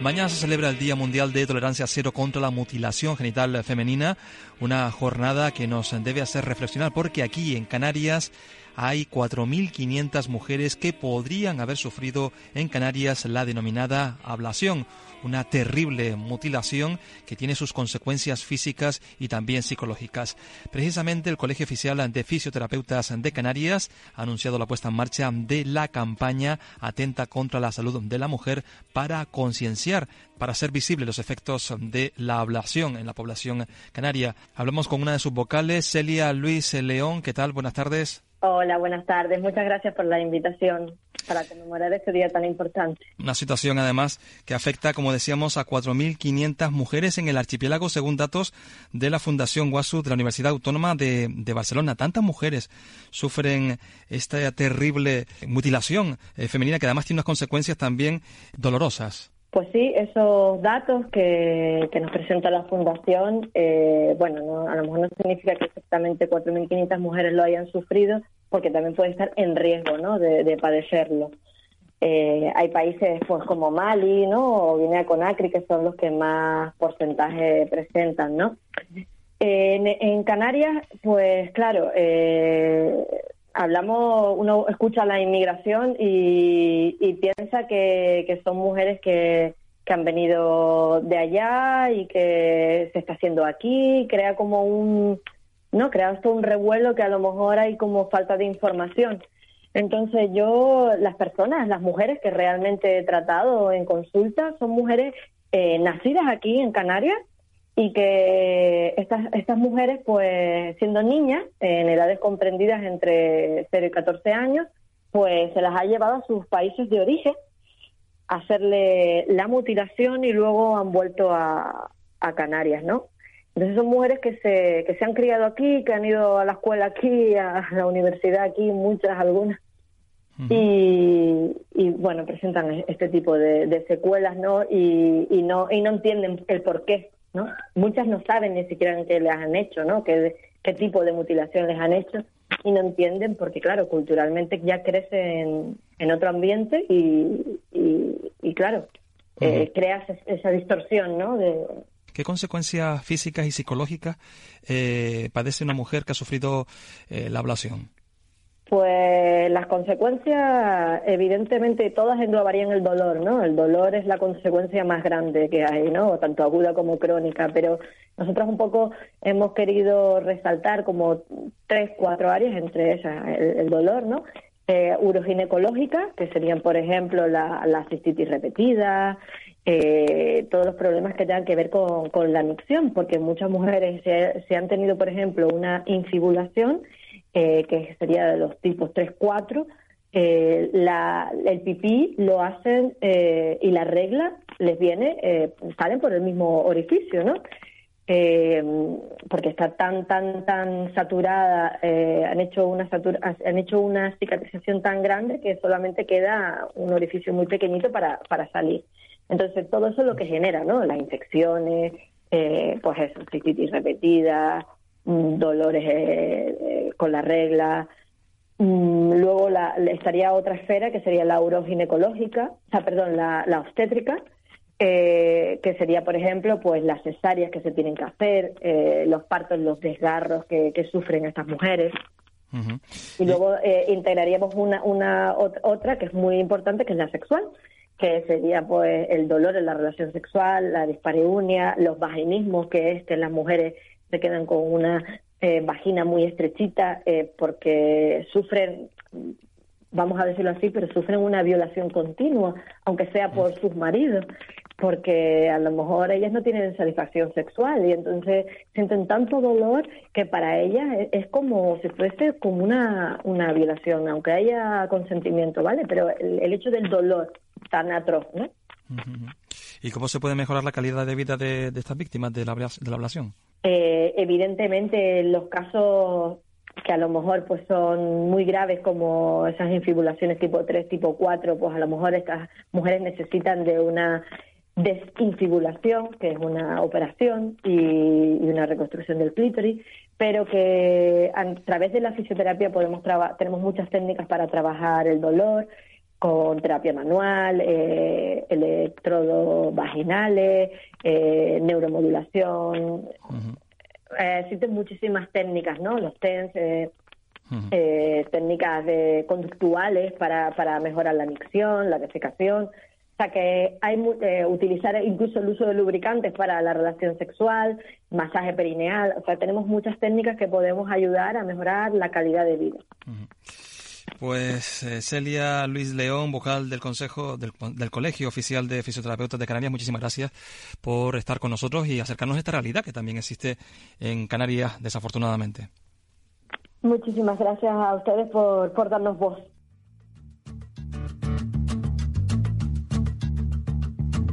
Mañana se celebra el Día Mundial de Tolerancia Cero contra la Mutilación Genital Femenina, una jornada que nos debe hacer reflexionar porque aquí en Canarias hay 4.500 mujeres que podrían haber sufrido en Canarias la denominada ablación, una terrible mutilación que tiene sus consecuencias físicas y también psicológicas. Precisamente el Colegio Oficial de Fisioterapeutas de Canarias ha anunciado la puesta en marcha de la campaña Atenta contra la Salud de la Mujer para concienciar, para hacer visibles los efectos de la ablación en la población canaria. Hablamos con una de sus vocales, Celia Luis León. ¿Qué tal? Buenas tardes. Hola, buenas tardes. Muchas gracias por la invitación para conmemorar este día tan importante. Una situación, además, que afecta, como decíamos, a 4.500 mujeres en el archipiélago, según datos de la Fundación Guasu de la Universidad Autónoma de, de Barcelona. Tantas mujeres sufren esta terrible mutilación eh, femenina que además tiene unas consecuencias también dolorosas. Pues sí, esos datos que, nos presenta la Fundación, eh, bueno, a lo mejor no significa que exactamente 4.500 mujeres lo hayan sufrido, porque también puede estar en riesgo ¿no? de, padecerlo. Eh, hay países pues como Mali ¿no? o Guinea Conakry que son los que más porcentaje presentan. ¿no? en, Canarias, pues claro, eh, hablamos, uno escucha la inmigración y, piensa que, son mujeres que, han venido de allá y que se está haciendo aquí, crea como un, ¿no? Crea esto un revuelo que a lo mejor hay como falta de información. Entonces yo, las personas, las mujeres que realmente he tratado en consulta son mujeres eh, nacidas aquí en Canarias y que estas, estas mujeres, pues siendo niñas, en edades comprendidas entre 0 y 14 años, pues se las ha llevado a sus países de origen a hacerle la mutilación y luego han vuelto a, a Canarias, ¿no? Entonces son mujeres que se, que se han criado aquí, que han ido a la escuela aquí, a la universidad aquí, muchas, algunas. y, y, bueno, presentan este tipo de, de secuelas, ¿no? Y, y, no y no entienden el por qué Muchas no saben ni siquiera qué les han hecho, ¿no? Qué, qué tipo de mutilación les han hecho y no entienden porque, claro, culturalmente ya crecen en, otro ambiente y, y, claro, eh, creas esa distorsión, ¿no? De, ¿Qué consecuencias físicas y psicológicas eh, padece una mujer que ha sufrido eh, la ablación? Pues las consecuencias, evidentemente, todas englobarían el dolor, ¿no? El dolor es la consecuencia más grande que hay, ¿no? Tanto aguda como crónica, pero nosotros un poco hemos querido resaltar como tres, cuatro áreas, entre esas el, dolor, ¿no? Eh, uroginecológica, que serían, por ejemplo, la, la cistitis repetida, eh, todos los problemas que tengan que ver con, con la micción, porque muchas mujeres se han tenido, por ejemplo, una infibulación eh, que sería de los tipos 3-4, eh, el pipí lo hacen eh, y la regla les viene, salen por el mismo orificio, ¿no? porque está tan tan tan saturada han hecho una han hecho una cicatrización tan grande que solamente queda un orificio muy pequeñito para, para salir entonces todo eso es lo que genera no las infecciones pues eso cistitis repetida dolores eh, eh, con la regla. Mm, luego la, estaría otra esfera que sería la uroginecológica, o sea, perdón, la, obstétrica, eh, que sería, por ejemplo, pues las cesáreas que se tienen que hacer, los partos, los desgarros que, sufren estas mujeres. Y luego integraríamos una, una otra que es muy importante, que es la sexual, que sería pues el dolor en la relación sexual, la dispareunia, los vaginismos, que es que las mujeres se quedan con una eh, vagina muy estrechita eh, porque sufren, vamos a decirlo así, pero sufren una violación continua, aunque sea por sus maridos, porque a lo mejor ellas no tienen satisfacción sexual y entonces sienten tanto dolor que para ellas es, como si fuese como una, una violación, aunque haya consentimiento, ¿vale? Pero el, hecho del dolor tan atroz, ¿no? ¿Y cómo se puede mejorar la calidad de vida de, estas víctimas de la, de la ablación? Eh, evidentemente, los casos que a lo mejor pues son muy graves como esas infibulaciones tipo 3, tipo 4, pues a lo mejor estas mujeres necesitan de una desinfibulación, que es una operación y, una reconstrucción del clítoris, pero que a través de la fisioterapia podemos tenemos muchas técnicas para trabajar el dolor, con terapia manual, eh, electrodos vaginales, eh, neuromodulación. Eh, existen muchísimas técnicas, ¿no? Los TENS, eh, técnicas de conductuales para, para mejorar la micción, la defecación. O sea que hay utilizar incluso el uso de lubricantes para la relación sexual, masaje perineal. O sea, tenemos muchas técnicas que podemos ayudar a mejorar la calidad de vida. Pues eh, Celia Luis León, vocal del Consejo del, Colegio Oficial de Fisioterapeutas de Canarias, muchísimas gracias por estar con nosotros y acercarnos a esta realidad que también existe en Canarias, desafortunadamente. Muchísimas gracias a ustedes por, por darnos voz.